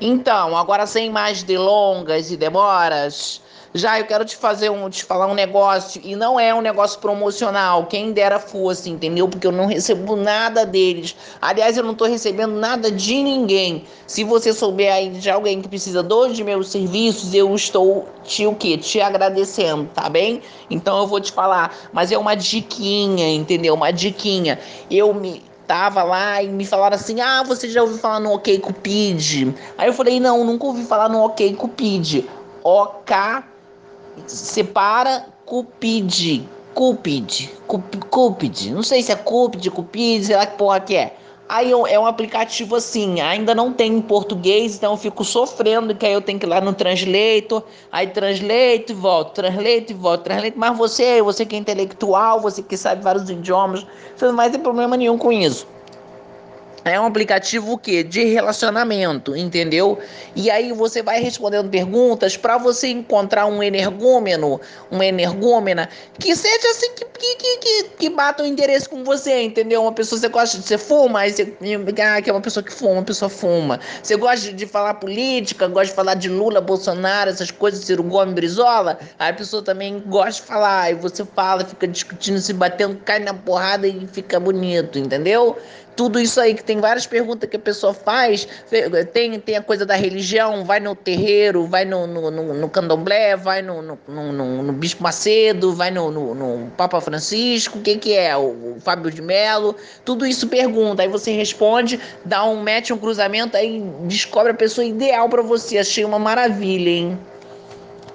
Então, agora sem mais delongas e demoras, já eu quero te fazer um, te falar um negócio e não é um negócio promocional, quem dera fosse, entendeu? Porque eu não recebo nada deles. Aliás, eu não tô recebendo nada de ninguém. Se você souber aí de alguém que precisa dos meus serviços, eu estou te o quê? Te agradecendo, tá bem? Então eu vou te falar, mas é uma diquinha, entendeu? Uma diquinha. Eu me tava lá e me falaram assim: "Ah, você já ouviu falar no OK Cupid?". Aí eu falei: "Não, nunca ouvi falar no OK Cupid". OK separa Cupid. Cupid. Cupid. Não sei se é Cupid, Cupid, sei lá que porra que é. Aí é um aplicativo assim, ainda não tem em português, então eu fico sofrendo que aí eu tenho que ir lá no Translator, aí Translate e volto, Translate e volto, Translate. Mas você, você que é intelectual, você que sabe vários idiomas, você não vai ter problema nenhum com isso. É um aplicativo que de relacionamento, entendeu? E aí você vai respondendo perguntas para você encontrar um energúmeno, uma energúmena que seja assim que, que, que, que bata o interesse com você, entendeu? Uma pessoa você gosta de você fuma, aí você ah, que é uma pessoa que fuma, uma pessoa fuma. Você gosta de falar política, gosta de falar de Lula, Bolsonaro, essas coisas, Ciro Gomes, Brizola, aí a pessoa também gosta de falar, aí você fala, fica discutindo, se batendo, cai na porrada e fica bonito, entendeu? tudo isso aí que tem várias perguntas que a pessoa faz, tem, tem a coisa da religião, vai no terreiro, vai no, no, no, no candomblé, vai no, no, no, no, Bispo Macedo, vai no, no, no Papa Francisco, o que que é, o, o Fábio de Mello, tudo isso pergunta, aí você responde, dá um match, um cruzamento, aí descobre a pessoa ideal para você, achei uma maravilha, hein?